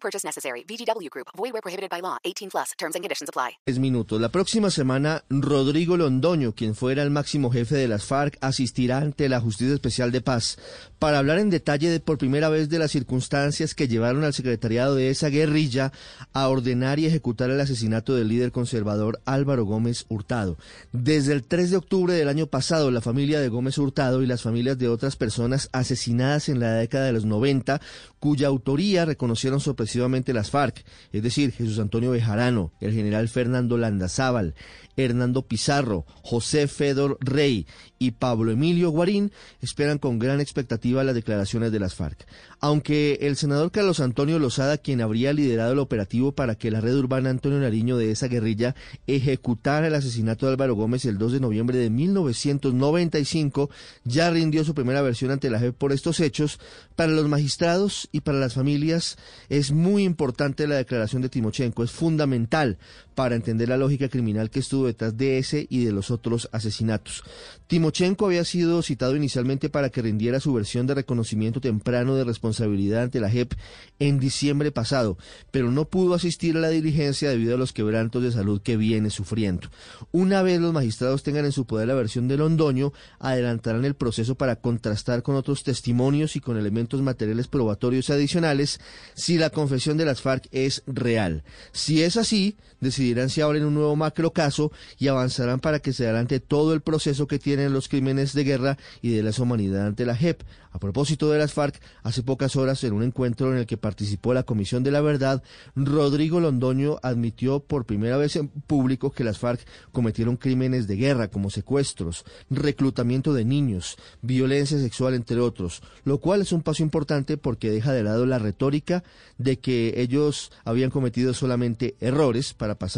Purchase necessary. VGW Group. Void where prohibited by law. 18 plus. Terms and conditions apply. Minutos. La próxima semana, Rodrigo Londoño, quien fuera el máximo jefe de las FARC, asistirá ante la Justicia Especial de Paz para hablar en detalle de, por primera vez de las circunstancias que llevaron al secretariado de esa guerrilla a ordenar y ejecutar el asesinato del líder conservador Álvaro Gómez Hurtado. Desde el 3 de octubre del año pasado, la familia de Gómez Hurtado y las familias de otras personas asesinadas en la década de los 90, cuya autoría reconocieron sorpresivamente las FARC, es decir, Jesús Antonio Bejarano, el general Fernando Landazábal, Hernando Pizarro, José Fedor Rey y Pablo Emilio Guarín esperan con gran expectativa las declaraciones de las FARC. Aunque el senador Carlos Antonio Lozada, quien habría liderado el operativo para que la red urbana Antonio Nariño de esa guerrilla ejecutara el asesinato de Álvaro Gómez el 2 de noviembre de 1995, ya rindió su primera versión ante la JEP por estos hechos, para los magistrados y para las familias es muy importante la declaración de Timochenko, es fundamental para entender la lógica criminal que estuvo detrás de ese y de los otros asesinatos. Timochenko había sido citado inicialmente para que rindiera su versión de reconocimiento temprano de responsabilidad ante la JEP en diciembre pasado, pero no pudo asistir a la diligencia debido a los quebrantos de salud que viene sufriendo. Una vez los magistrados tengan en su poder la versión de Londoño, adelantarán el proceso para contrastar con otros testimonios y con elementos materiales probatorios adicionales si la confesión de las FARC es real. Si es así, decidirán si abren un nuevo macrocaso y avanzarán para que se adelante todo el proceso que tienen los crímenes de guerra y de lesa humanidad ante la JEP. A propósito de las FARC, hace pocas horas en un encuentro en el que participó la Comisión de la Verdad, Rodrigo Londoño admitió por primera vez en público que las FARC cometieron crímenes de guerra como secuestros, reclutamiento de niños, violencia sexual, entre otros, lo cual es un paso importante porque deja de lado la retórica de que ellos habían cometido solamente errores para pasar